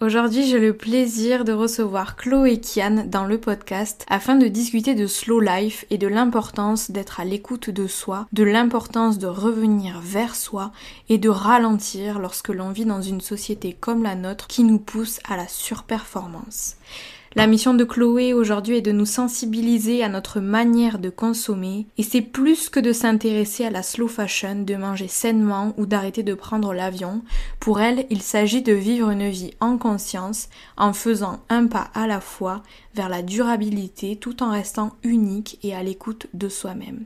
Aujourd'hui, j'ai le plaisir de recevoir Chloé Kian dans le podcast afin de discuter de slow life et de l'importance d'être à l'écoute de soi, de l'importance de revenir vers soi et de ralentir lorsque l'on vit dans une société comme la nôtre qui nous pousse à la surperformance. La mission de Chloé aujourd'hui est de nous sensibiliser à notre manière de consommer et c'est plus que de s'intéresser à la slow fashion, de manger sainement ou d'arrêter de prendre l'avion. Pour elle, il s'agit de vivre une vie en conscience en faisant un pas à la fois vers la durabilité tout en restant unique et à l'écoute de soi-même.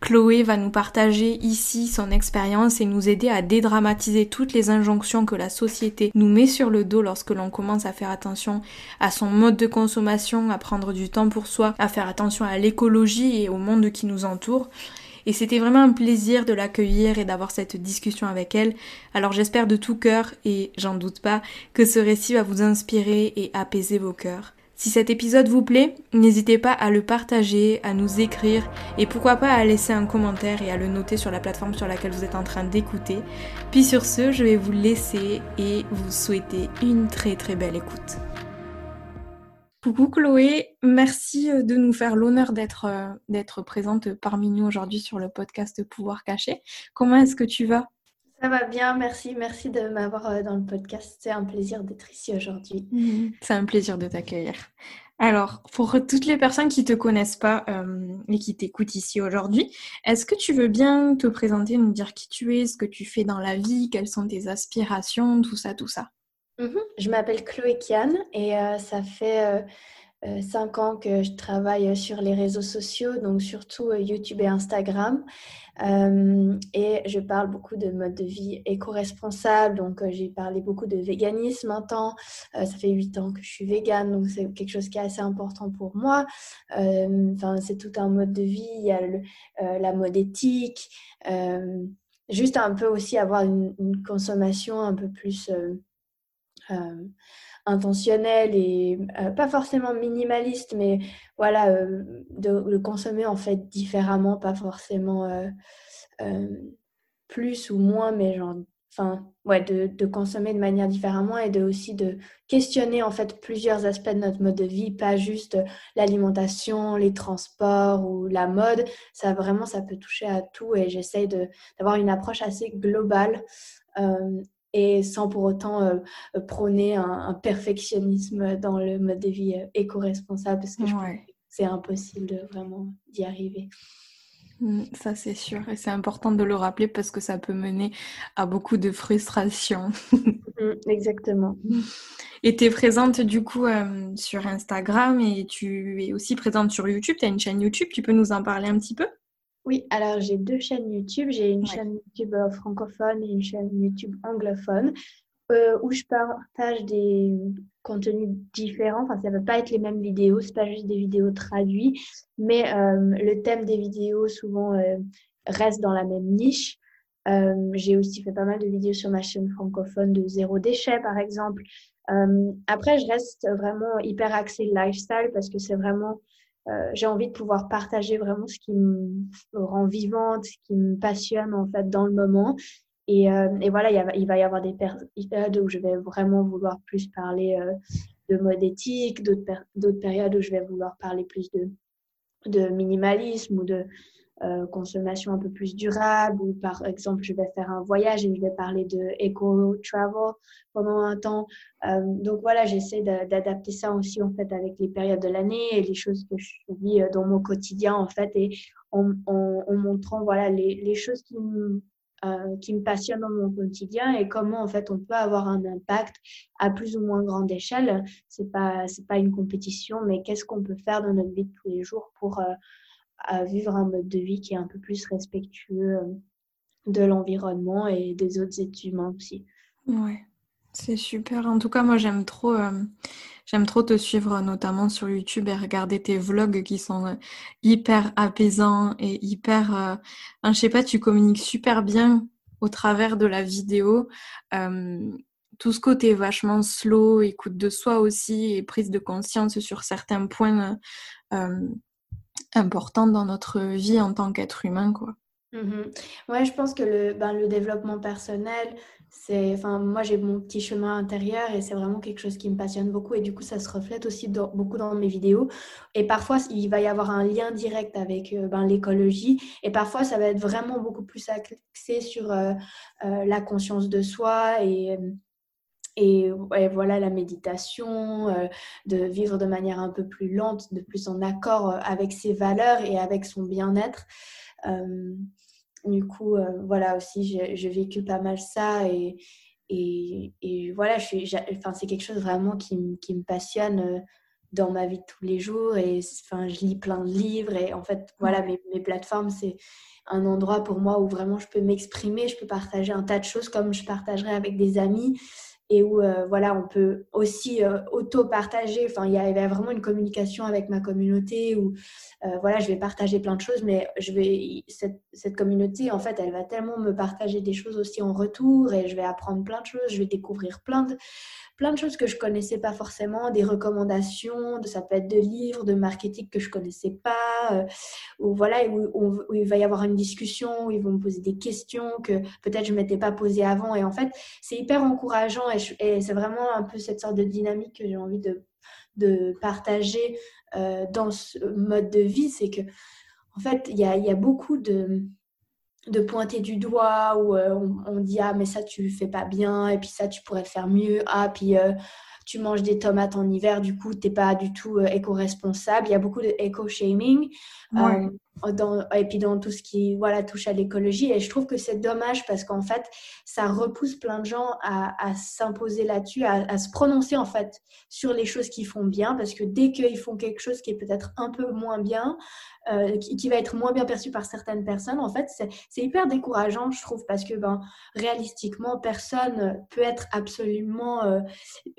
Chloé va nous partager ici son expérience et nous aider à dédramatiser toutes les injonctions que la société nous met sur le dos lorsque l'on commence à faire attention à son mode de consommation, à prendre du temps pour soi, à faire attention à l'écologie et au monde qui nous entoure. Et c'était vraiment un plaisir de l'accueillir et d'avoir cette discussion avec elle. Alors j'espère de tout cœur, et j'en doute pas, que ce récit va vous inspirer et apaiser vos cœurs. Si cet épisode vous plaît, n'hésitez pas à le partager, à nous écrire et pourquoi pas à laisser un commentaire et à le noter sur la plateforme sur laquelle vous êtes en train d'écouter. Puis sur ce, je vais vous laisser et vous souhaiter une très très belle écoute. Coucou Chloé, merci euh, de nous faire l'honneur d'être euh, d'être présente parmi nous aujourd'hui sur le podcast Pouvoir caché. Comment est-ce que tu vas? Ça va bien, merci. Merci de m'avoir euh, dans le podcast. C'est un plaisir d'être ici aujourd'hui. C'est un plaisir de t'accueillir. Alors, pour toutes les personnes qui ne te connaissent pas euh, et qui t'écoutent ici aujourd'hui, est-ce que tu veux bien te présenter, nous dire qui tu es, ce que tu fais dans la vie, quelles sont tes aspirations, tout ça, tout ça? Mhm. Je m'appelle Chloé Kian et euh, ça fait cinq ans que je travaille sur les réseaux sociaux, donc surtout YouTube et Instagram. Euh, et je parle beaucoup de mode de vie éco-responsable. Donc, euh, j'ai parlé beaucoup de véganisme un temps. Euh, ça fait huit ans que je suis végane, donc c'est quelque chose qui est assez important pour moi. C'est tout un mode de vie. Il y a la mode éthique. juste un peu aussi avoir une consommation un peu plus intentionnel et euh, pas forcément minimaliste, mais voilà, euh, de le consommer en fait différemment, pas forcément euh, plus ou moins, mais genre, enfin, ouais, de, consommer de manière différemment et de aussi de questionner en fait plusieurs aspects de notre mode de vie, pas juste l'alimentation, les transports ou la mode. Ça vraiment, ça peut toucher à tout et j'essaye d'avoir une approche assez globale et sans pour autant euh, euh, prôner un, perfectionnisme dans le mode de vie euh, éco-responsable parce que c'est impossible de vraiment d'y arriver. Mmh, ça, c'est sûr. Et c'est important de le rappeler parce que ça peut mener à beaucoup de frustration. Mmh, exactement. Et tu es présente du coup sur Instagram et tu es aussi présente sur YouTube. Tu as une chaîne YouTube. Tu peux nous en parler un petit peu? Oui, alors j'ai deux chaînes YouTube. J'ai une chaîne YouTube euh, francophone et une chaîne YouTube anglophone euh, où je partage des contenus différents. Enfin, ça ne va pas être les mêmes vidéos, ce pas juste des vidéos traduites, mais euh, le thème des vidéos souvent reste dans la même niche. j'ai aussi fait pas mal de vidéos sur ma chaîne francophone de zéro déchet, par exemple. après, je reste vraiment hyper axée lifestyle parce que c'est vraiment euh, j'ai envie de pouvoir partager vraiment ce qui me rend vivante, ce qui me passionne en fait dans le moment. Et, euh, et voilà, il, va y avoir des périodes où je vais vraiment vouloir plus parler euh, de mode éthique, d'autres périodes où je vais vouloir parler plus de, de minimalisme ou de, euh, consommation un peu plus durable ou par exemple je vais faire un voyage et je vais parler de eco travel pendant un temps euh, donc voilà j'essaie d'adapter ça aussi en fait avec les périodes de l'année et les choses que je vis euh, dans mon quotidien en fait et en, montrant voilà, les, les choses qui me, euh, qui me passionnent dans mon quotidien et comment en fait on peut avoir un impact à plus ou moins grande échelle. C'est pas c'est pas une compétition, mais qu'est-ce qu'on peut faire dans notre vie de tous les jours pour euh, vivre un mode de vie qui est un peu plus respectueux de l'environnement et des autres êtres humains aussi. Ouais, c'est super. En tout cas, moi, j'aime trop, euh, trop te suivre, notamment sur YouTube et regarder tes vlogs qui sont euh, hyper apaisants et hyper. Euh, je sais pas, tu communiques super bien au travers de la vidéo. tout ce côté vachement slow, écoute de soi aussi et prise de conscience sur certains points importants dans notre vie en tant qu'être humain, quoi. Mmh ouais, je pense que le, ben, le développement personnel, c'est, enfin, moi j'ai mon petit chemin intérieur et c'est vraiment quelque chose qui me passionne beaucoup et du coup ça se reflète aussi beaucoup dans mes vidéos. Et parfois il va y avoir un lien direct avec euh, ben, l'écologie et parfois ça va être vraiment beaucoup plus axé sur euh, euh, la conscience de soi et et, voilà la méditation, de vivre de manière un peu plus lente, de plus en accord avec ses valeurs et avec son bien-être. Du coup, euh, voilà aussi, j'ai vécu pas mal ça et, et, et voilà, je suis, enfin, c'est quelque chose vraiment qui, qui, me passionne euh, dans ma vie de tous les jours et enfin, je lis plein de livres et en fait, voilà, mes, mes plateformes, c'est un endroit pour moi où vraiment je peux m'exprimer, je peux partager un tas de choses comme je partagerais avec des amis et où euh, voilà, on peut aussi euh, auto-partager. Enfin, il y avait vraiment une communication avec ma communauté où euh, voilà, je vais partager plein de choses, mais je vais cette, communauté, en fait, elle va tellement me partager des choses aussi en retour et je vais apprendre plein de choses, je vais découvrir plein de, plein de choses que je connaissais pas forcément, des recommandations, ça peut être de livres, de marketing que je connaissais pas, euh, ou voilà, où, il va y avoir une discussion, où ils vont me poser des questions que peut-être je m'étais pas posées avant. Et en fait, c'est hyper encourageant et, c'est vraiment un peu cette sorte de dynamique que j'ai envie de, de partager euh, dans ce mode de vie. C'est que, en fait, il y a, y a beaucoup de de pointer du doigt ou euh, on, dit ah mais ça tu fais pas bien et puis ça tu pourrais faire mieux. Ah puis euh, tu manges des tomates en hiver du coup t'es pas du tout éco-responsable. Il y a beaucoup de éco-shaming et puis dans tout ce qui voilà touche à l'écologie. Et je trouve que c'est dommage parce qu'en fait ça repousse plein de gens à, s'imposer là-dessus à, à, se prononcer en fait sur les choses qui font bien. Parce que dès qu'ils font quelque chose qui est peut-être un peu moins bien euh, qui, va être moins bien perçu par certaines personnes, en fait, c'est hyper décourageant, je trouve, parce que ben, réalistiquement, personne peut être absolument euh,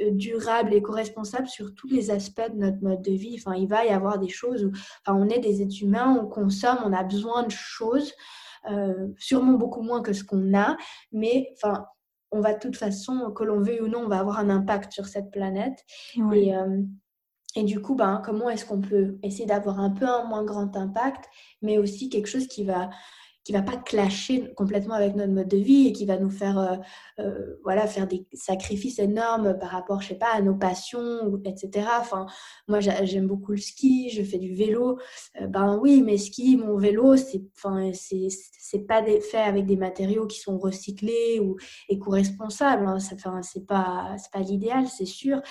euh, durable et co-responsable sur tous les aspects de notre mode de vie. Enfin, il va y avoir des choses où enfin, on est des êtres humains, on consomme, on a besoin de choses, sûrement beaucoup moins que ce qu'on a, mais enfin, on va de toute façon, que l'on veuille ou non, on va avoir un impact sur cette planète. Et, et du coup, ben, comment est-ce qu'on peut essayer d'avoir un peu un moins grand impact, mais aussi quelque chose qui va qui va pas clasher complètement avec notre mode de vie et qui va nous faire euh, euh, voilà faire des sacrifices énormes par rapport je sais pas à nos passions etc enfin moi j'aime beaucoup le ski je fais du vélo. Euh, ben oui mais ski mon vélo c'est enfin c'est pas fait avec des matériaux qui sont recyclés ou éco-responsables hein. ça enfin, c'est pas c'est pas l'idéal c'est sûr.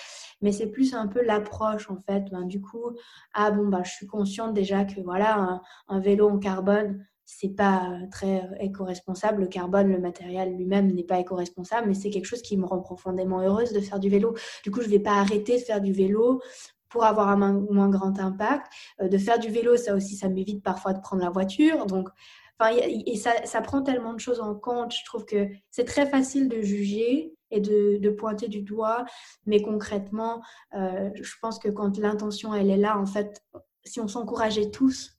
Mais c'est plus un peu l'approche en fait. Ben, du coup ah bon ben je suis consciente déjà que voilà un vélo en carbone c'est pas euh, très euh, éco-responsable. Le carbone, le matériel lui-même n'est pas éco-responsable, mais c'est quelque chose qui me rend profondément heureuse de faire du vélo. Du coup, je vais pas arrêter de faire du vélo pour avoir un moins, grand impact. Euh, de faire du vélo, ça aussi, ça m'évite parfois de prendre la voiture. Donc, enfin, et ça, prend tellement de choses en compte. Je trouve que c'est très facile de juger et de, de, pointer du doigt, mais concrètement, je pense que quand l'intention elle est là, en fait, si on s'encourageait tous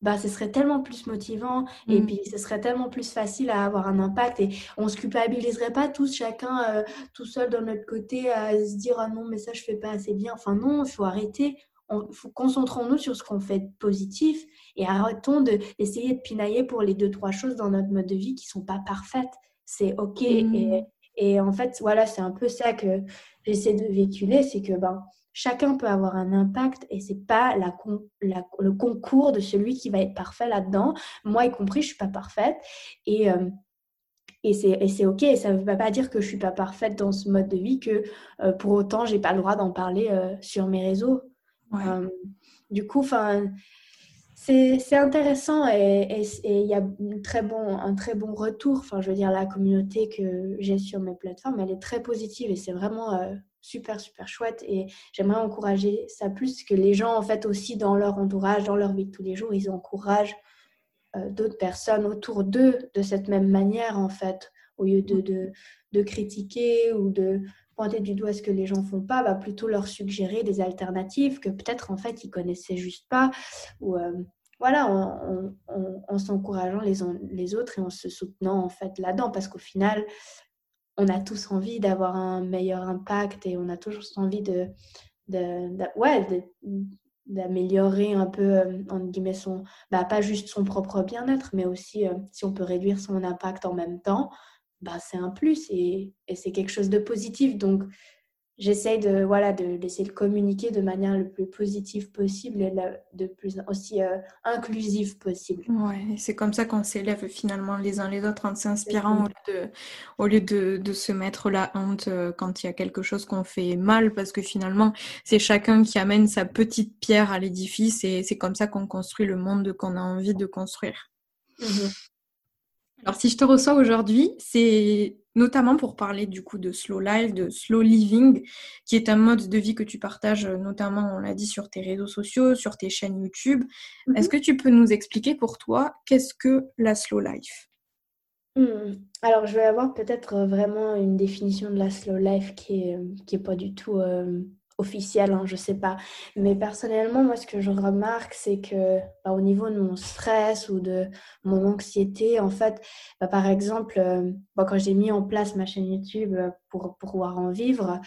bah, ce serait tellement plus motivant et mm. puis ce serait tellement plus facile à avoir un impact et on se culpabiliserait pas tous chacun euh, tout seul dans notre côté à se dire ah non mais ça je fais pas assez bien enfin non il faut arrêter on, faut concentrons-nous sur ce qu'on fait de positif et arrêtons d'essayer de, de pinailler pour les deux trois choses dans notre mode de vie qui sont pas parfaites c'est ok et, mm. et en fait voilà c'est un peu ça que j'essaie de véhiculer c'est que ben chacun peut avoir un impact et c'est pas la, le concours de celui qui va être parfait là-dedans. Moi y compris, je suis pas parfaite et euh, et c'est ok. Ça ne veut pas dire que je suis pas parfaite dans ce mode de vie que euh, pour autant j'ai pas le droit d'en parler euh, sur mes réseaux. du coup, c'est intéressant et il y a très bon, un très bon retour. Enfin, je veux dire, la communauté que j'ai sur mes plateformes, elle est très positive et c'est vraiment super, super chouette. Et j'aimerais encourager ça plus que les gens, en fait, aussi dans leur entourage, dans leur vie de tous les jours, ils encouragent euh, d'autres personnes autour d'eux de cette même manière, en fait, au lieu de, de, de critiquer ou de pointer du doigt ce que les gens font pas, va plutôt leur suggérer des alternatives que peut-être en fait ils connaissaient juste pas ou euh, voilà en, s'encourageant les, les autres et en se soutenant en fait là-dedans parce qu'au final on a tous envie d'avoir un meilleur impact et on a toujours envie de, de, d'améliorer un peu, euh, guillemets, son, bah, pas juste son propre bien-être, mais aussi euh, si on peut réduire son impact en même temps, bah, c'est un plus et, et c'est quelque chose de positif. Donc, j'essaye de voilà de d'essayer de communiquer de manière le plus positive possible et de plus aussi euh, inclusive possible. Ouais, c'est comme ça qu'on s'élève finalement les uns les autres en s'inspirant au lieu de au lieu de, de, se mettre la honte euh, quand il y a quelque chose qu'on fait mal parce que finalement c'est chacun qui amène sa petite pierre à l'édifice et c'est comme ça qu'on construit le monde qu'on a envie de construire. Mmh alors, si je te reçois aujourd'hui, c'est notamment pour parler du coup de slow life, de slow living, qui est un mode de vie que tu partages notamment, on l'a dit, sur tes réseaux sociaux, sur tes chaînes YouTube. Mhm. Est-ce que tu peux nous expliquer pour toi qu'est-ce que la slow life? Hmm. Alors, je vais avoir peut-être vraiment une définition de la slow life qui est, qui est pas du tout euh, officiel, hein, je sais pas. Mais personnellement, moi, ce que je remarque, c'est que bah, au niveau de mon stress ou de mon anxiété, en fait, bah, par exemple, euh, quand j'ai mis en place ma chaîne YouTube euh, pour, pouvoir en vivre,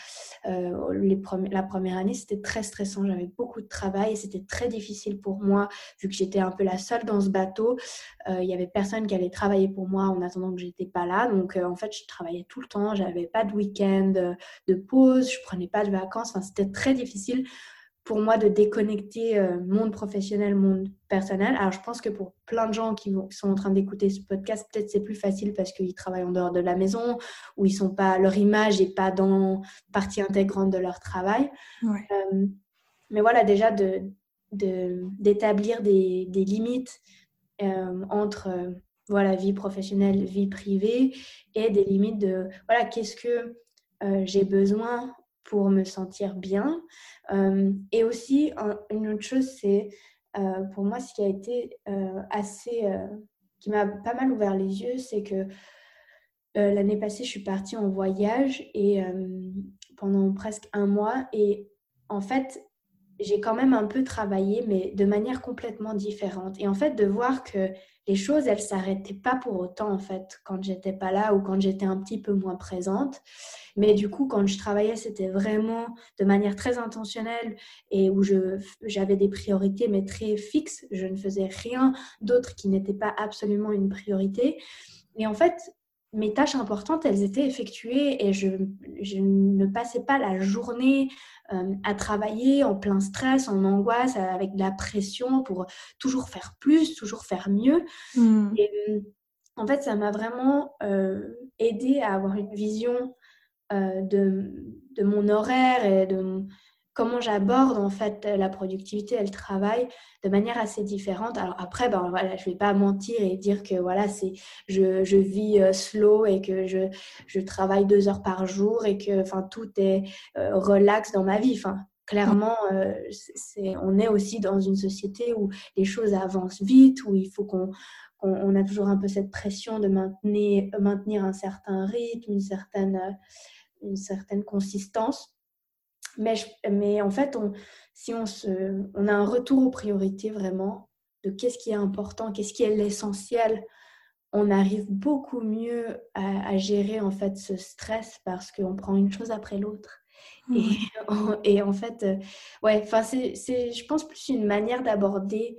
euh, les la première année, c'était très stressant. J'avais beaucoup de travail et c'était très difficile pour moi, vu que j'étais un peu la seule dans ce bateau. Il y avait personne qui allait travailler pour moi en attendant que j'étais pas là. Donc, en fait, je travaillais tout le temps. J'avais pas de week-end, de pause. Je prenais pas de vacances. Enfin, c'était très difficile pour moi de déconnecter euh, monde professionnel, monde personnel. Alors, je pense que pour plein de gens qui, sont en train d'écouter ce podcast, peut-être c'est plus facile parce qu'ils travaillent en dehors de la maison, ou ils sont pas, leur image n'est pas dans partie intégrante de leur travail. Euh, mais voilà, déjà de, d'établir des, des, limites euh, entre voilà, vie professionnelle, vie privée, et des limites de, voilà, qu'est-ce que j'ai besoin pour me sentir bien. Euh, et aussi, une autre chose, c'est euh, pour moi ce qui a été euh, assez, qui m'a pas mal ouvert les yeux, c'est que l'année passée, je suis partie en voyage et pendant presque un mois. Et en fait, j'ai quand même un peu travaillé, mais de manière complètement différente. Et en fait, de voir que les choses, elles s'arrêtaient pas pour autant, en fait, quand j'étais pas là ou quand j'étais un petit peu moins présente. Mais du coup, quand je travaillais, c'était vraiment de manière très intentionnelle et où j'avais des priorités, mais très fixes. Je ne faisais rien d'autre qui n'était pas absolument une priorité. Et en fait, mes tâches importantes, elles étaient effectuées et je, je ne passais pas la journée euh, à travailler en plein stress, en angoisse, avec de la pression pour toujours faire plus, toujours faire mieux. Hmm. Et en fait, ça m'a vraiment euh, aidé à avoir une vision euh, de, de, mon horaire et de comment j'aborde en fait la productivité et le travail de manière assez différente. Alors après, ben voilà, je vais pas mentir et dire que voilà, c'est je, je, vis euh, slow et que je, je, travaille deux heures par jour et que enfin tout est euh, relax dans ma vie. Enfin, clairement, euh, on est aussi dans une société où les choses avancent vite, où il faut qu'on on, a toujours un peu cette pression de maintenir, maintenir un certain rythme, une certaine, une certaine consistance. Mais, mais en fait, on, si on, se, on a un retour aux priorités vraiment, de qu'est-ce qui est important, qu'est-ce qui est l'essentiel, on arrive beaucoup mieux à, gérer en fait ce stress parce qu'on prend une chose après l'autre. Et, et, en fait, euh, ouais, enfin, c'est, je pense, plus une manière d'aborder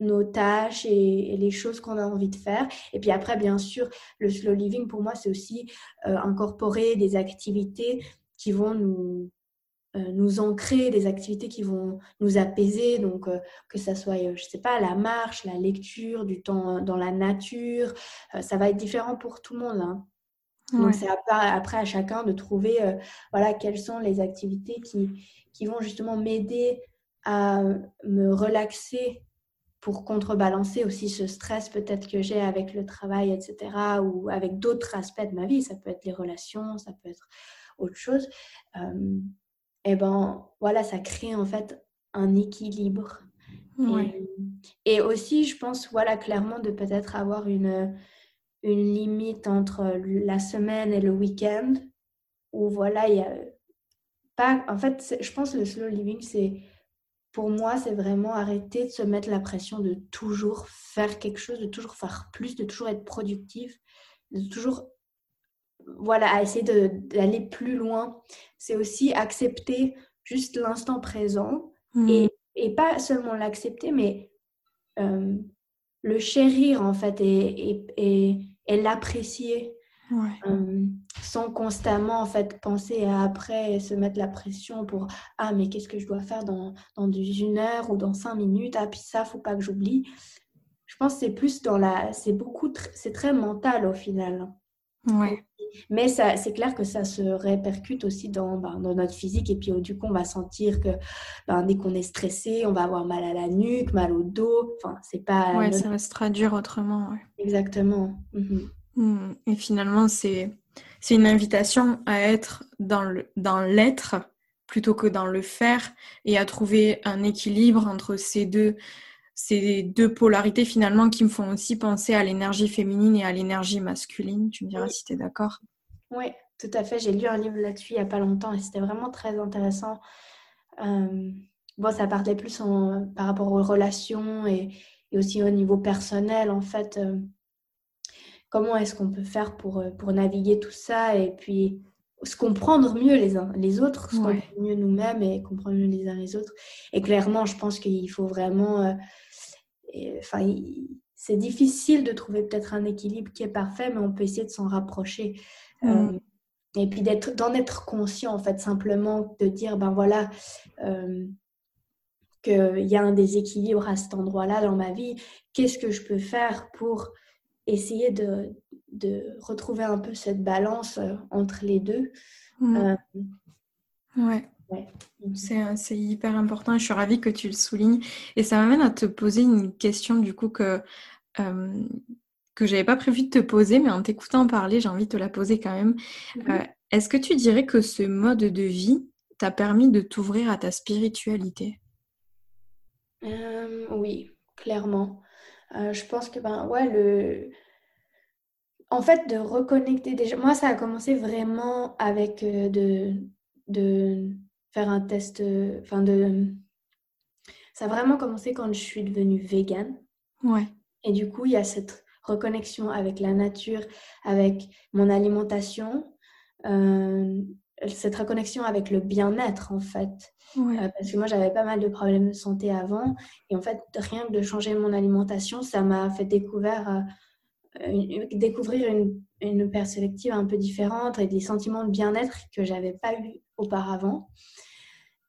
nos tâches et, les choses qu'on a envie de faire. Et puis après, bien sûr, le slow living, pour moi, c'est aussi euh, incorporer des activités qui vont nous, nous ancrer, des activités qui vont nous apaiser, donc euh, que ça soit, euh, je sais pas, la marche, la lecture, du temps dans la nature, ça va être différent pour tout le monde. Hein. Donc c'est après à chacun de trouver voilà, quelles sont les activités qui, qui vont justement m'aider à me relaxer pour contrebalancer aussi ce stress peut-être que j'ai avec le travail, etc., ou avec d'autres aspects de ma vie, ça peut être les relations, ça peut être autre chose, euh, et ben voilà, ça crée en fait un équilibre. Et, aussi, je pense, voilà, clairement, de peut-être avoir une, une limite entre la semaine et le week-end, où voilà, il y a pas. En fait, je pense que le slow living, c'est pour moi, c'est vraiment arrêter de se mettre la pression de toujours faire quelque chose, de toujours faire plus, de toujours être productif, de toujours voilà, à essayer d'aller plus loin. C'est aussi accepter juste l'instant présent mmh. et, et, pas seulement l'accepter, mais euh, le chérir en fait et, et, et l'apprécier. Euh, sans constamment en fait penser à après et se mettre la pression pour ah mais qu'est-ce que je dois faire dans, dans une heure ou dans cinq minutes? Ah puis ça faut pas que j'oublie je pense que c'est plus dans la c'est beaucoup c'est très mental au final ouais mais c'est clair que ça se répercute aussi dans, ben, dans, notre physique. Et puis, oh, du coup, on va sentir que ben, dès qu'on est stressé, on va avoir mal à la nuque, mal au dos. Enfin, c'est pas. Ouais, ça va se traduire autrement. Exactement. Mhm. Mmh. Et finalement, c'est une invitation à être dans l'être dans plutôt que dans le faire et à trouver un équilibre entre ces deux, ces deux polarités finalement qui me font aussi penser à l'énergie féminine et à l'énergie masculine. Tu me diras si tu es d'accord. Oui, tout à fait. J'ai lu un livre là-dessus il n'y a pas longtemps et c'était vraiment très intéressant. Euh, bon, ça parlait plus en, par rapport aux relations et, et, aussi au niveau personnel, en fait. Euh, comment est-ce qu'on peut faire pour, euh, pour naviguer tout ça et puis se comprendre mieux les uns les autres, se comprendre mieux nous-mêmes et comprendre mieux les uns les autres. Et clairement, je pense qu'il faut vraiment enfin, c'est difficile de trouver peut-être un équilibre qui est parfait, mais on peut essayer de s'en rapprocher. Mm. Euh, et puis d'être, d'en être conscient, en fait, simplement de dire, ben voilà, euh, qu'il y a un déséquilibre à cet endroit-là dans ma vie. Qu'est-ce que je peux faire pour essayer de, de retrouver un peu cette balance euh, entre les deux? Mm. Ouais. C'est hyper important. Je suis ravie que tu le soulignes. Et ça m'amène à te poser une question du coup que, euh, que j'avais pas prévu de te poser, mais en t'écoutant parler, j'ai envie de te la poser quand même. Mhm. Euh, est-ce que tu dirais que ce mode de vie t'a permis de t'ouvrir à ta spiritualité? Euh, Oui, clairement. je pense que ben ouais le en fait de reconnecter déjà moi ça a commencé vraiment avec de de faire un test, euh, enfin de... Ça a vraiment commencé quand je suis devenue végane. Ouais. Et du coup, il y a cette reconnexion avec la nature, avec mon alimentation, euh, cette reconnexion avec le bien-être en fait. Euh, parce que moi, j'avais pas mal de problèmes de santé avant. Et en fait, rien que de changer mon alimentation, ça m'a fait découvrir, découvrir une, une, perspective un peu différente et des sentiments de bien-être que j'avais pas eu auparavant.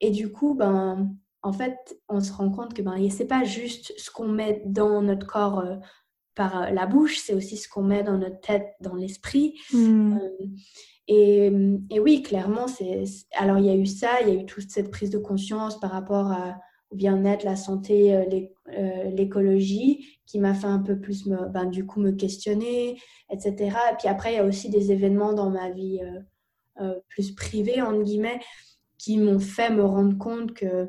Et du coup, ben, en fait, on se rend compte que ben, ce n'est pas juste ce qu'on met dans notre corps euh, par euh, la bouche, c'est aussi ce qu'on met dans notre tête, dans l'esprit. Hmm. Euh, et, et, oui, clairement, c'est. Alors, il y a eu ça, il y a eu toute cette prise de conscience par rapport à, au bien-être, la santé, l'écologie, qui m'a fait un peu plus, me, ben, du coup, me questionner, etc. Et puis après, il y a aussi des événements dans ma vie plus privée, entre guillemets, qui m'ont fait me rendre compte que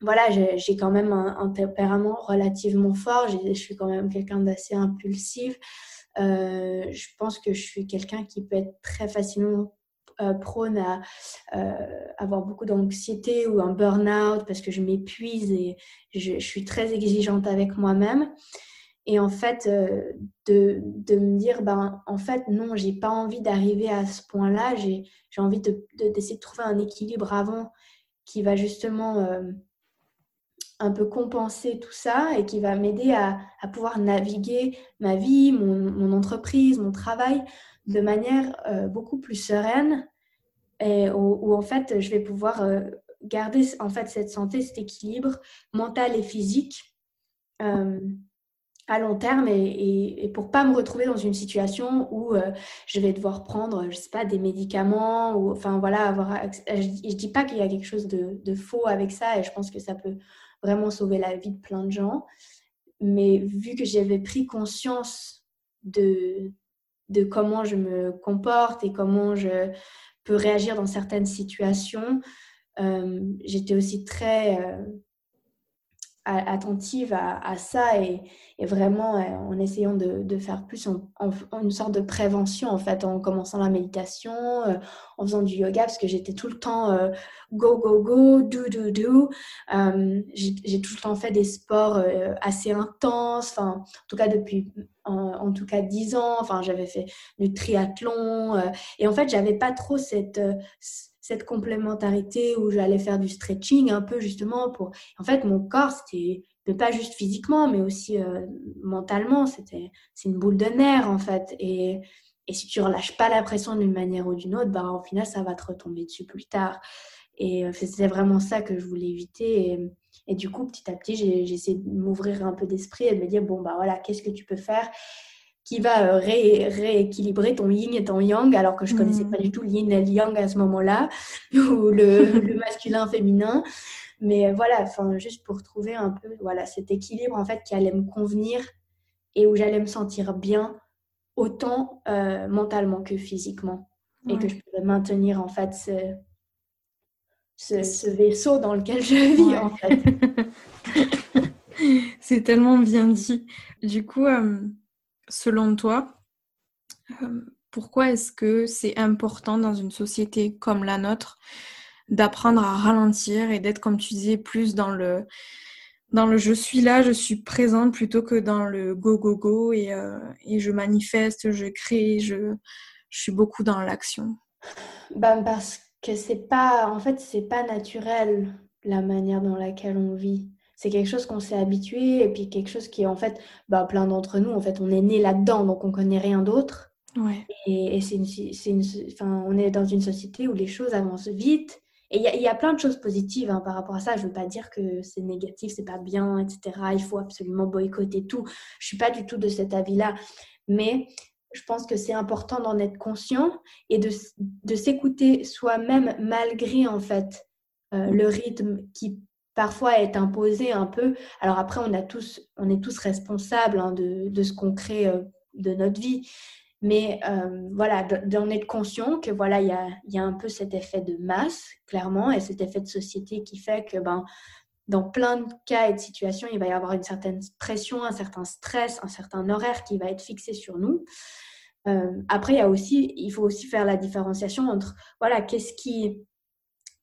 voilà, j'ai quand même un, tempérament relativement fort, je suis quand même quelqu'un d'assez impulsif. Euh, je pense que je suis quelqu'un qui peut être très facilement euh, prône à euh, avoir beaucoup d'anxiété ou un burn-out parce que je m'épuise et je, suis très exigeante avec moi-même. Et en fait, euh, de, de, me dire, ben, en fait, non, j'ai pas envie d'arriver à ce point-là. J'ai envie d'essayer de, de, trouver un équilibre avant qui va justement euh, un peu compenser tout ça et qui va m'aider à, à, pouvoir naviguer ma vie, mon, entreprise, mon travail de manière euh, beaucoup plus sereine et où, en fait, je vais pouvoir garder en fait cette santé, cet équilibre mental et physique à long terme et, et, pour pas me retrouver dans une situation où euh, je vais devoir prendre, je sais pas, des médicaments ou enfin voilà, avoir. Je, je dis pas qu'il y a quelque chose de, de, faux avec ça et je pense que ça peut vraiment sauver la vie de plein de gens. mais vu que j'avais pris conscience de, de comment je me comporte et comment je peux réagir dans certaines situations, euh, j'étais aussi très euh, attentive à, ça et, vraiment euh, en essayant de, faire plus en, une sorte de prévention en fait en commençant la méditation en faisant du yoga parce que j'étais tout le temps go go go do do do. J'ai tout le temps fait des sports assez intenses enfin en tout cas depuis en, tout cas 10 ans enfin j'avais fait du triathlon et en fait j'avais pas trop cette cette complémentarité où j'allais faire du stretching un peu justement pour... En fait, mon corps, c'était pas juste physiquement, mais aussi euh, mentalement. C'était, c'est une boule de nerfs en fait. Et, et si tu relâches pas la pression d'une manière ou d'une autre, bah, au final, ça va te retomber dessus plus tard. Et euh, c'était vraiment ça que je voulais éviter. Et, du coup, petit à petit, j'ai, essayé de m'ouvrir un peu d'esprit et de me dire, bon, bah voilà, qu'est-ce que tu peux faire? Qui va euh, rééquilibrer ton yin et ton yang, alors que je ne connaissais mm. pas du tout le yin et le yang à ce moment-là, ou le, masculin féminin. Mais euh, voilà, enfin, juste pour trouver un peu voilà, cet équilibre en fait qui allait me convenir et où j'allais me sentir bien, autant euh, mentalement que physiquement. Et que je pouvais maintenir en fait ce, ce, vaisseau dans lequel je vis en fait. C'est tellement bien dit. Du coup, selon toi, euh, pourquoi est-ce que c'est important dans une société comme la nôtre d'apprendre à ralentir et d'être, comme tu disais, plus dans le, dans le je suis là, je suis présente plutôt que dans le go, go, go et, euh, et je manifeste, je crée, je, suis beaucoup dans l'action? Ben Parce que c'est pas, en fait, c'est pas naturel la manière dans laquelle on vit c'est quelque chose qu'on s'est habitué et puis quelque chose qui est en fait, bah, plein d'entre nous, en fait, on est né là-dedans, donc on connaît rien d'autre. Et, c'est une, enfin, on est dans une société où les choses avancent vite. Et il y, a plein de choses positives hein, par rapport à ça. Je ne veux pas dire que c'est négatif, c'est pas bien, etc. Il faut absolument boycotter tout. Je suis pas du tout de cet avis-là. Mais je pense que c'est important d'en être conscient et de, de s'écouter soi-même malgré en fait euh, le rythme qui parfois est imposé un peu. Alors après, on, a tous, on est tous responsables hein, de, ce qu'on crée euh, de notre vie. Mais euh, voilà, d'en être conscient que voilà, il y a, y a, un peu cet effet de masse, clairement, et cet effet de société qui fait que ben, dans plein de cas et de situations, il va y avoir une certaine pression, un certain stress, un certain horaire qui va être fixé sur nous. Euh, après, il y a aussi, il faut aussi faire la différenciation entre voilà, qu'est-ce qui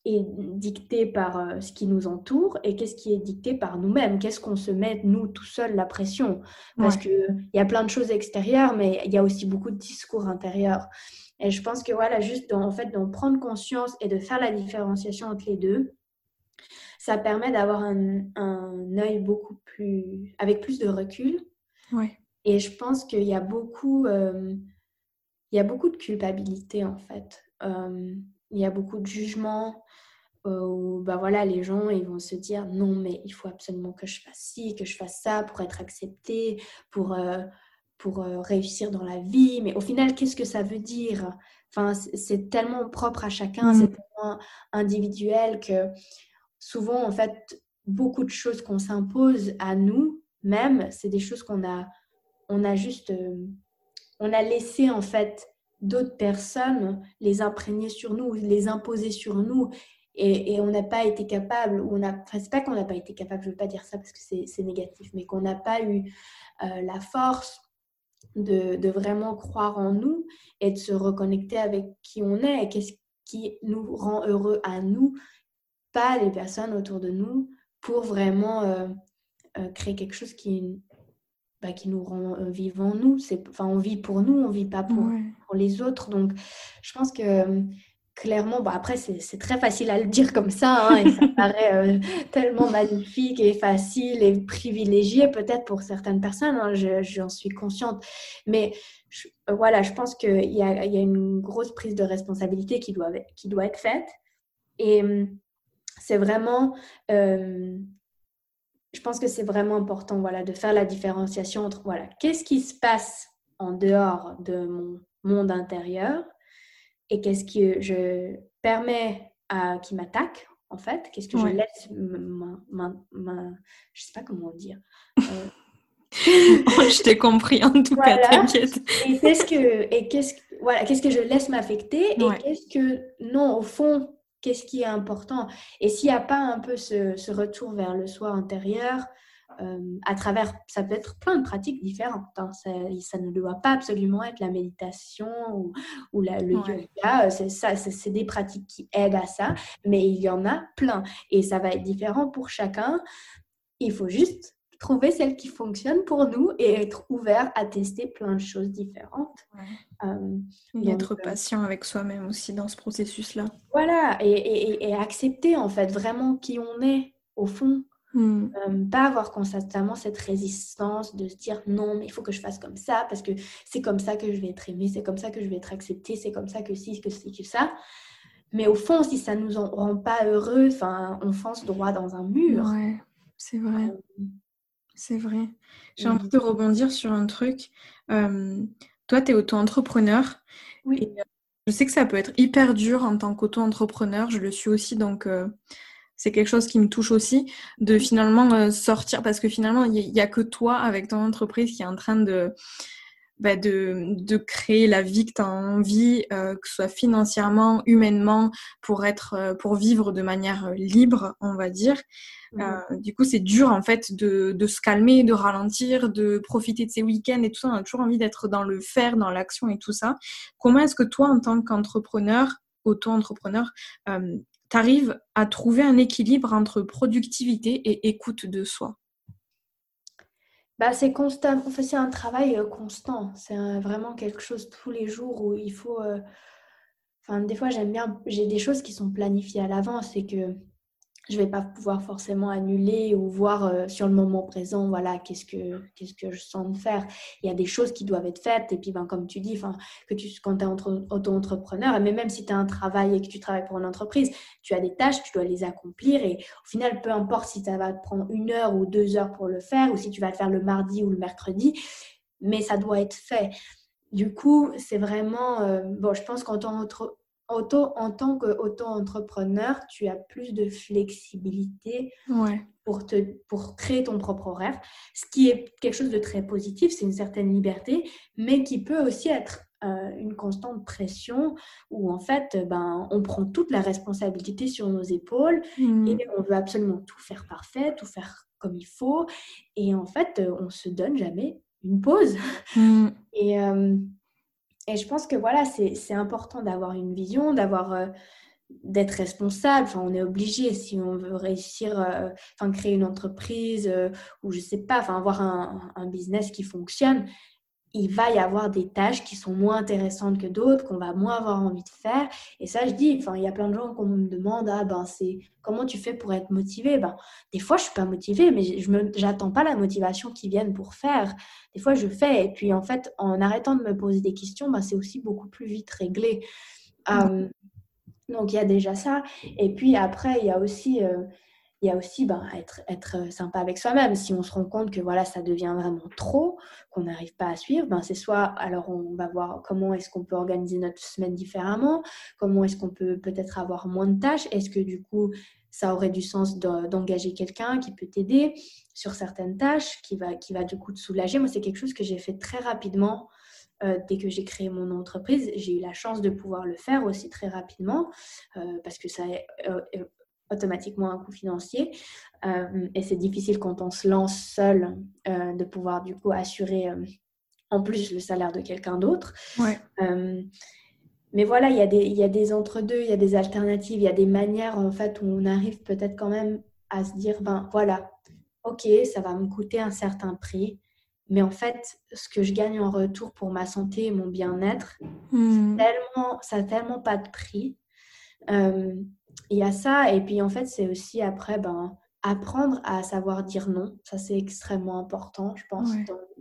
est dicté par euh, ce qui nous entoure et qu'est-ce qui est dicté par nous-mêmes. Qu'est-ce qu'on se met, nous, tout seuls, la pression? Parce qu'il y a plein de choses extérieures, mais il y a aussi beaucoup de discours intérieurs. Et je pense que voilà, juste en fait, d'en prendre conscience et de faire la différenciation entre les deux, ça permet d'avoir un, un œil beaucoup plus, avec plus de recul. Ouais. Et je pense qu'il y a beaucoup, euh, il y a beaucoup de culpabilité en fait. Euh, il y a beaucoup de jugements euh, où bah voilà, les gens ils vont se dire non, mais il faut absolument que je fasse ci, que je fasse ça pour être accepté, pour, euh, pour euh, réussir dans la vie. Mais au final, qu'est-ce que ça veut dire? Enfin, C'est tellement propre à chacun, c'est mmh. tellement individuel que souvent, en fait, beaucoup de choses qu'on s'impose à nous, même, c'est des choses qu'on a, on a juste, on a laissé en fait d'autres personnes les imprégner sur nous, les imposer sur nous. Et, on n'a pas été capable, ou on a, c'est pas qu'on n'a pas été capable, je veux pas dire ça parce que c'est négatif, mais qu'on n'a pas eu euh, la force de, de, vraiment croire en nous et de se reconnecter avec qui on est et qu'est-ce qui nous rend heureux à nous, pas les personnes autour de nous, pour vraiment euh, euh, créer quelque chose qui, bah, qui nous rend euh, vivants nous. C'est, enfin, on vit pour nous, on vit pas pour, pour les autres. Donc, je pense que euh, clairement, bon, après, c'est, très facile à le dire comme ça, hein, et ça paraît euh, tellement magnifique et facile et privilégié peut-être pour certaines personnes, hein, j'en suis consciente. Mais voilà, je pense qu'il y a, y a une grosse prise de responsabilité qui doit, qui doit être faite. Et hum, c'est vraiment je pense que c'est vraiment important voilà, de faire la différenciation entre voilà, qu'est-ce qui se passe en dehors de mon monde intérieur et qu'est-ce que je permets à qui m'attaque en fait, qu'est-ce que je laisse ma, ma, je sais pas comment dire, euh, je t'ai compris en tout cas, t'inquiète. Et qu'est-ce que, et qu'est-ce, voilà, qu'est-ce que je laisse m'affecter et qu'est-ce que, non, au fond, qu'est-ce qui est important Et s'il n'y a pas un peu ce, ce, retour vers le soi intérieur, euh, à travers, ça peut être plein de pratiques différentes. Hein. Ça, ça, ne doit pas absolument être la méditation ou, ou la, le yoga. C'est ça, c'est des pratiques qui aident à ça, mais il y en a plein et ça va être différent pour chacun. Il faut juste trouver celle qui fonctionne pour nous et être ouvert à tester plein de choses différentes. Euh, et être euh, patient avec soi-même aussi dans ce processus-là. Voilà, et, et, et, accepter en fait vraiment qui on est au fond. Hmm. Euh, pas avoir constamment cette résistance de se dire non, mais il faut que je fasse comme ça parce que c'est comme ça que je vais être aimé, c'est comme ça que je vais être accepté, c'est comme ça que si, que c'est que ça. Mais au fond, si ça nous en rend pas heureux, on fonce droit dans un mur. Ouais, c'est vrai. C'est vrai. J'ai envie de rebondir sur un truc. toi, tu es auto-entrepreneur. Oui. je sais que ça peut être hyper dur en tant qu'auto-entrepreneur. Je le suis aussi, donc c'est quelque chose qui me touche aussi de finalement sortir parce que finalement, il n'y a, que toi avec ton entreprise qui est en train de, bah, de, de, créer la vie que tu as envie, euh, que ce soit financièrement, humainement, pour être, euh, pour vivre de manière libre, on va dire. Mmh. Euh, du coup, c'est dur en fait de, de, se calmer, de ralentir, de profiter de ses week-ends et tout ça. On a toujours envie d'être dans le faire, dans l'action et tout ça. Comment est-ce que toi, en tant qu'entrepreneur, auto-entrepreneur, euh, tu arrives à trouver un équilibre entre productivité et écoute de soi? Bah, c'est constant. c'est un travail euh, constant. C'est vraiment quelque chose tous les jours où il faut. Euh, enfin, des fois, j'aime bien. J'ai des choses qui sont planifiées à l'avance et que je vais pas pouvoir forcément annuler ou voir euh, sur le moment présent, voilà, qu'est-ce que, je sens de faire. Il y a des choses qui doivent être faites. Et puis, ben, comme tu dis, que tu, quand tu es auto-entrepreneur, mais même si tu as un travail et que tu travailles pour une entreprise, tu as des tâches, tu dois les accomplir. Et au final, peu importe si ça va te prendre une heure ou deux heures pour le faire, ou si tu vas le faire le mardi ou le mercredi, mais ça doit être fait. Du coup, c'est vraiment, euh, bon, je pense qu'en tant auto, en tant qu'auto-entrepreneur, tu as plus de flexibilité pour, te, pour créer ton propre horaire, ce qui est quelque chose de très positif, c'est une certaine liberté, mais qui peut aussi être euh, une constante pression où en fait, ben, on prend toute la responsabilité sur nos épaules mmh. et on veut absolument tout faire parfait, tout faire comme il faut, et en fait, on se donne jamais une pause. Mmh. Et euh, et je pense que voilà, c'est important d'avoir une vision, euh, d'être responsable. On est obligé si on veut réussir, euh, créer une entreprise euh, ou je sais pas, avoir un, business qui fonctionne il va y avoir des tâches qui sont moins intéressantes que d'autres, qu'on va moins avoir envie de faire. Et ça, je dis, enfin, il y a plein de gens qu'on me demande, ah ben, c'est comment tu fais pour être motivé? Ben, des fois, je suis pas motivée, mais je me, j'attends pas la motivation qui vienne pour faire. Des fois, je fais, et puis en fait, en arrêtant de me poser des questions, ben, c'est aussi beaucoup plus vite réglé. Mmh. donc, il y a déjà ça. Et puis après, il y a aussi euh, il y a aussi ben, être, être euh, sympa avec soi-même. Si on se rend compte que voilà, ça devient vraiment trop, qu'on n'arrive pas à suivre, ben, c'est soit, alors on va voir comment est-ce qu'on peut organiser notre semaine différemment, comment est-ce qu'on peut peut-être avoir moins de tâches, est-ce que du coup, ça aurait du sens d'engager quelqu'un qui peut t'aider sur certaines tâches, qui va, qui va du coup te soulager? Moi, c'est quelque chose que j'ai fait très rapidement. Euh, dès que j'ai créé mon entreprise, j'ai eu la chance de pouvoir le faire aussi très rapidement euh, parce que ça automatiquement un coût financier. Euh, et c'est difficile quand on se lance seul euh, de pouvoir du coup assurer euh, en plus le salaire de quelqu'un d'autre. mais voilà, il y, a des, des entre-deux, il y a des alternatives, il y a des manières en fait où on arrive peut-être quand même à se dire, ben voilà, ok, ça va me coûter un certain prix, mais en fait, ce que je gagne en retour pour ma santé et mon bien-être, mmh. ça n'a tellement pas de prix il y a ça. Et puis, en fait, c'est aussi après, ben, apprendre à savoir dire non. Ça, c'est extrêmement important, je pense,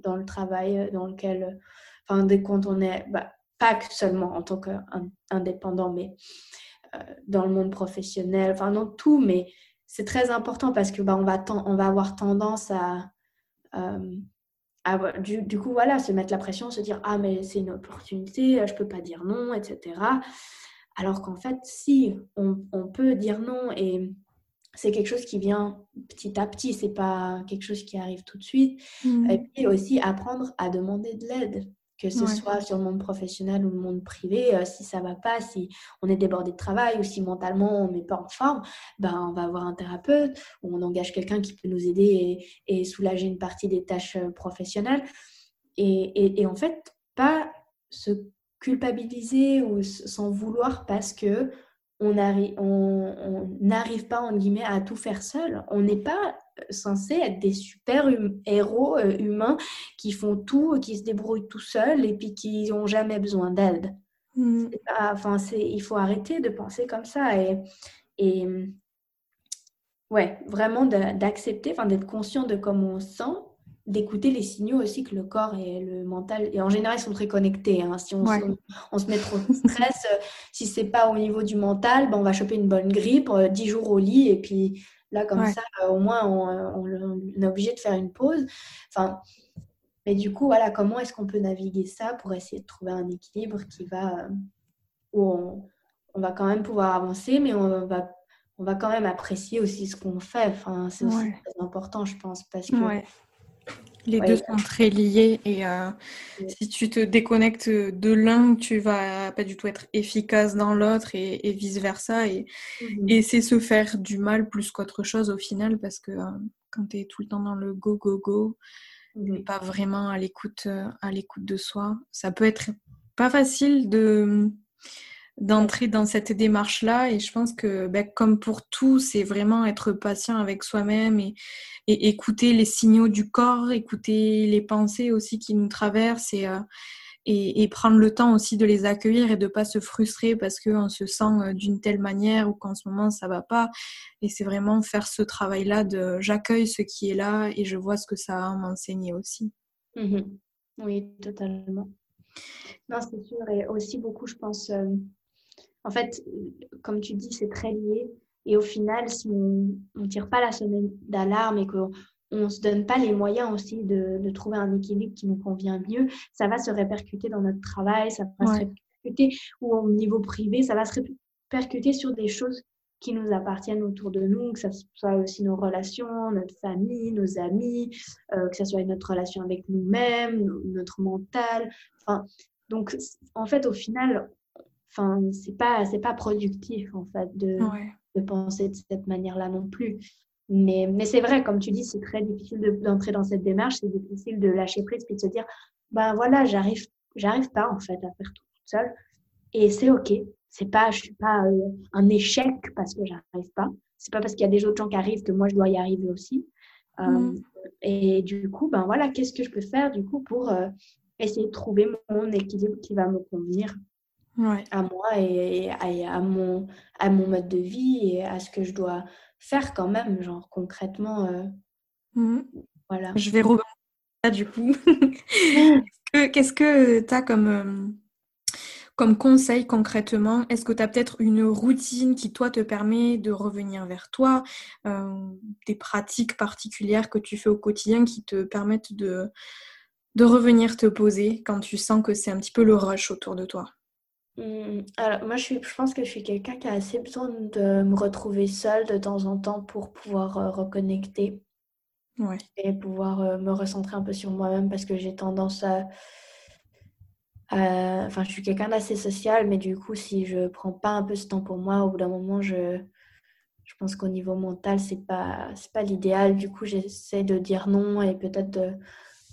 dans, le travail euh, dans lequel, enfin, dès quand on est, bah, pas seulement en tant qu'indépendant, mais euh, dans le monde professionnel, enfin, dans tout, mais c'est très important parce que bah, on, va on va avoir tendance à, euh, du, du, coup, voilà, se mettre la pression, se dire, ah, mais c'est une opportunité, je peux pas dire non, etc. Alors qu'en fait, si on, peut dire non et c'est quelque chose qui vient petit à petit, c'est pas quelque chose qui arrive tout de suite. Mmh. Et puis aussi apprendre à demander de l'aide, que ce soit sur le monde professionnel ou le monde privé. Euh, si ça va pas, si on est débordé de travail ou si mentalement on n'est pas en forme, ben on va avoir un thérapeute ou on engage quelqu'un qui peut nous aider et, soulager une partie des tâches euh, professionnelles. Et, et en fait, pas se culpabiliser ou s'en vouloir parce que on n'arrive pas, en guillemets, à tout faire seul. On n'est pas censé être des super hum, héros euh, humains qui font tout, qui se débrouillent tout seuls et puis qui n'ont jamais besoin d'aide. Enfin, il faut arrêter de penser comme ça et, et ouais, vraiment d'accepter, d'être conscient de comment on se sent d'écouter les signaux aussi que le corps et le mental, et en général, ils sont très connectés. Hein. Si on, se, on, se, met trop de stress, euh, si c'est pas au niveau du mental, ben, on va choper une bonne grippe, 10 euh, jours au lit, et puis là, comme ça, euh, au moins, on, on, est obligé de faire une pause. Enfin, mais du coup, voilà, comment est-ce qu'on peut naviguer ça pour essayer de trouver un équilibre qui va, où on, on va quand même pouvoir avancer, mais on va on va quand même apprécier aussi ce qu'on fait. Enfin, c'est aussi très important, je pense, parce que les deux sont très liés et euh, si tu te déconnectes de l'un, tu vas pas du tout être efficace dans l'autre et, vice versa. Et, mmh et c'est se faire du mal plus qu'autre chose au final parce que euh, quand tu es tout le temps dans le go, go, go, mmh pas vraiment à l'écoute, euh, à l'écoute de soi, ça peut être pas facile de d'entrer dans cette démarche-là. Et je pense que, ben, comme pour tout, c'est vraiment être patient avec soi-même et, écouter les signaux du corps, écouter les pensées aussi qui nous traversent euh, et, et, prendre le temps aussi de les accueillir et de pas se frustrer parce qu'on se sent euh, d'une telle manière ou qu'en ce moment ça va pas. Et c'est vraiment faire ce travail-là de j'accueille ce qui est là et je vois ce que ça a m'enseigner aussi. Mmh oui, totalement. Non, c'est sûr. Et aussi beaucoup, je pense, euh, en fait, comme tu dis, c'est très lié. Et au final, si on ne tire pas la sonnette d'alarme et qu'on ne se donne pas les moyens aussi de, trouver un équilibre qui nous convient mieux, ça va se répercuter dans notre travail, ça va se répercuter, ou au niveau privé, ça va se répercuter sur des choses qui nous appartiennent autour de nous, que ce soit aussi nos relations, notre famille, nos amis, euh, que ce soit notre relation avec nous-mêmes, notre mental. Enfin, donc, en fait, au final, enfin, c'est pas, c'est pas productif, en fait, de, de penser de cette manière-là non plus. Mais, mais c'est vrai, comme tu dis, c'est très difficile d'entrer dans cette démarche, c'est difficile de lâcher prise puis de se dire, ben voilà, j'arrive, j'arrive pas, en fait, à faire tout seul. Et c'est OK. C'est pas, je suis pas euh, un échec parce que j'arrive pas. C'est pas parce qu'il y a des autres gens qui arrivent que moi, je dois y arriver aussi. Euh, mm. et du coup, ben voilà, qu'est-ce que je peux faire, du coup, pour euh, essayer de trouver mon équilibre qui va me convenir à moi et, à, mon, à mon mode de vie et à ce que je dois faire quand même, genre concrètement. Euh, mmh. Voilà. Je vais rebondir du coup. Qu'est-ce que tu as comme, euh, comme conseil concrètement? Est-ce que tu as peut-être une routine qui, toi, te permet de revenir vers toi euh, Des pratiques particulières que tu fais au quotidien qui te permettent de, de revenir te poser quand tu sens que c'est un petit peu le rush autour de toi? Alors, moi, je, suis, je pense que je suis quelqu'un qui a assez besoin de me retrouver seule de temps en temps pour pouvoir euh, reconnecter et pouvoir euh, me recentrer un peu sur moi-même parce que j'ai tendance à, Enfin, je suis quelqu'un d'assez social, mais du coup, si je prends pas un peu ce temps pour moi, au bout d'un moment, je, je pense qu'au niveau mental, c'est pas, c'est pas l'idéal. Du coup, j'essaie de dire non et peut-être de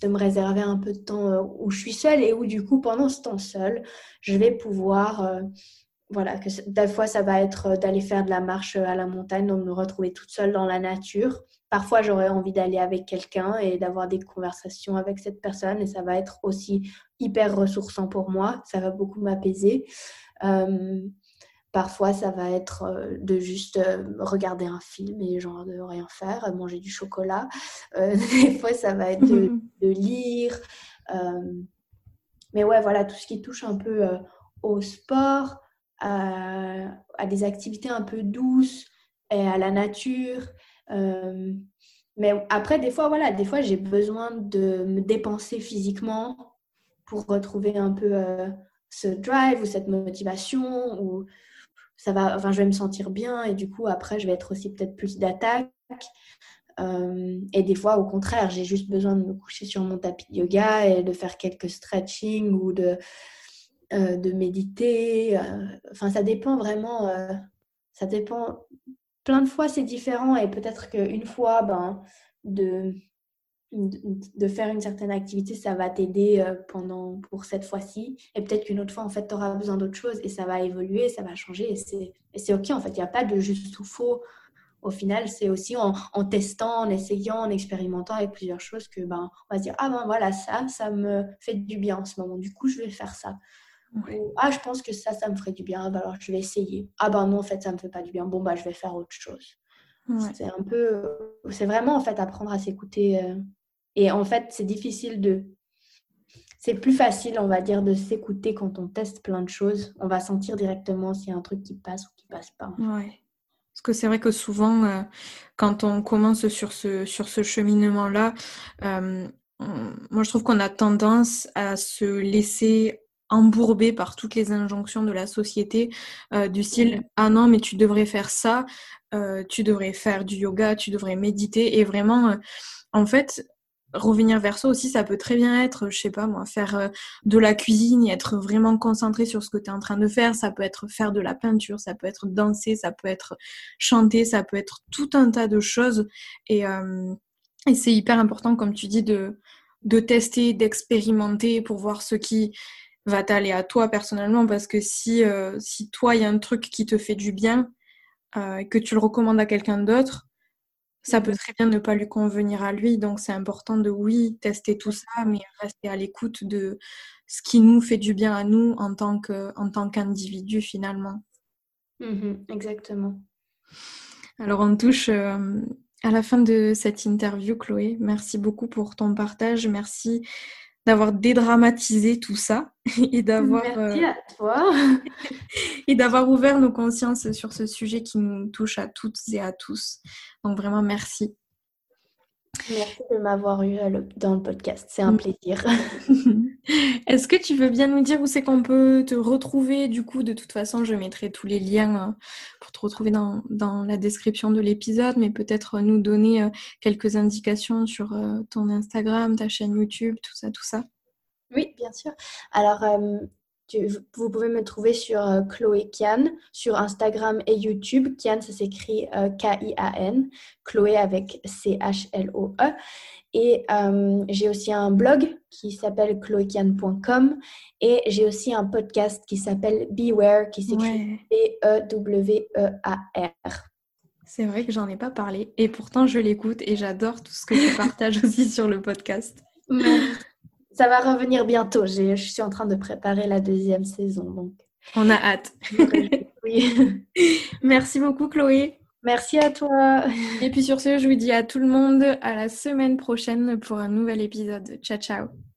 de me réserver un peu de temps euh, où je suis seule et où du coup pendant ce temps seul, je vais pouvoir, euh, voilà, que des fois ça va être euh, d'aller faire de la marche à la montagne, donc me retrouver toute seule dans la nature. Parfois j'aurais envie d'aller avec quelqu'un et d'avoir des conversations avec cette personne et ça va être aussi hyper ressourçant pour moi, ça va beaucoup m'apaiser. Parfois, ça va être euh, de juste euh, regarder un film et genre de rien faire, manger du chocolat. Euh, des fois, ça va être de, lire. mais ouais, voilà, tout ce qui touche un peu au sport, à, des activités un peu douces et à la nature. mais après, des fois, voilà, des fois, j'ai besoin de me dépenser physiquement pour retrouver un peu ce drive ou cette motivation ou ça va, enfin, je vais me sentir bien et du coup, après, je vais être aussi peut-être plus d'attaque. Euh, et des fois, au contraire, j'ai juste besoin de me coucher sur mon tapis de yoga et de faire quelques stretching ou de, euh, de méditer. Euh, enfin, ça dépend vraiment. ça dépend. Plein de fois, c'est différent et peut-être qu'une fois, ben, de, de faire une certaine activité, ça va t'aider pendant pour cette fois-ci. Et peut-être qu'une autre fois, en fait, tu auras besoin d'autre chose et ça va évoluer, ça va changer. Et c'est OK, en fait. Il n'y a pas de juste ou faux au final, c'est aussi en, testant, en essayant, en expérimentant avec plusieurs choses que ben, on va se dire ah ben voilà ça, ça me fait du bien en ce moment. Du coup, je vais faire ça. ah je pense que ça, ça me ferait du bien. Ben, alors je vais essayer. Ah ben non en fait ça me fait pas du bien. Bon bah je vais faire autre chose. C'est un peu, c'est vraiment en fait apprendre à s'écouter. Et en fait c'est difficile de c'est plus facile, on va dire, de s'écouter quand on teste plein de choses. On va sentir directement s'il y a un truc qui passe ou qui passe pas. Ouais. Parce que c'est vrai que souvent, euh, quand on commence sur ce, sur ce cheminement-là, euh, moi je trouve qu'on a tendance à se laisser embourber par toutes les injonctions de la société, euh, du style ah non mais tu devrais faire ça, tu devrais faire du yoga, tu devrais méditer et vraiment en fait revenir vers ça aussi, ça peut très bien être, je sais pas moi, faire euh, de la cuisine être vraiment concentré sur ce que tu es en train de faire. Ça peut être faire de la peinture, ça peut être danser, ça peut être chanter, ça peut être tout un tas de choses. Et, euh, c'est hyper important, comme tu dis, de, tester, d'expérimenter pour voir ce qui va t'aller à toi personnellement. Parce que si, euh, si toi, il y a un truc qui te fait du bien, que tu le recommandes à quelqu'un d'autre, ça peut très bien ne pas lui convenir à lui. Donc c'est important de, oui, tester tout ça, mais rester à l'écoute de ce qui nous fait du bien à nous en tant qu'individu finalement. Mmh exactement. Alors on touche euh, à la fin de cette interview, Chloé. Merci beaucoup pour ton partage. Merci d'avoir dédramatisé tout ça et d'avoir Merci euh, à toi et d'avoir ouvert nos consciences sur ce sujet qui nous touche à toutes et à tous. Donc vraiment merci. Merci de m'avoir eu euh, dans le podcast, c'est un plaisir. Est-ce que tu veux bien nous dire où c'est qu'on peut te retrouver? Du coup, de toute façon, je mettrai tous les liens euh, pour te retrouver dans, la description de l'épisode, mais peut-être nous donner euh, quelques indications sur ton Instagram, ta chaîne YouTube, tout ça, tout ça. Oui, bien sûr. Alors, vous pouvez me trouver sur euh, Chloé Kian, sur Instagram et YouTube. Kian, ça s'écrit euh, K-I-A-N, Chloé avec C-H-L-O-E. Et euh, j'ai aussi un blog qui s'appelle chloékian.com et j'ai aussi un podcast qui s'appelle Beware, qui s'écrit B-E-W-E-A-R. C'est vrai que j'en ai pas parlé et pourtant je l'écoute et j'adore tout ce que tu partages aussi sur le podcast. Ça va revenir bientôt. Je suis en train de préparer la deuxième saison. Donc. On a hâte. oui. Merci beaucoup, Chloé. Merci à toi. Et puis sur ce, je vous dis à tout le monde à la semaine prochaine pour un nouvel épisode. Ciao, ciao.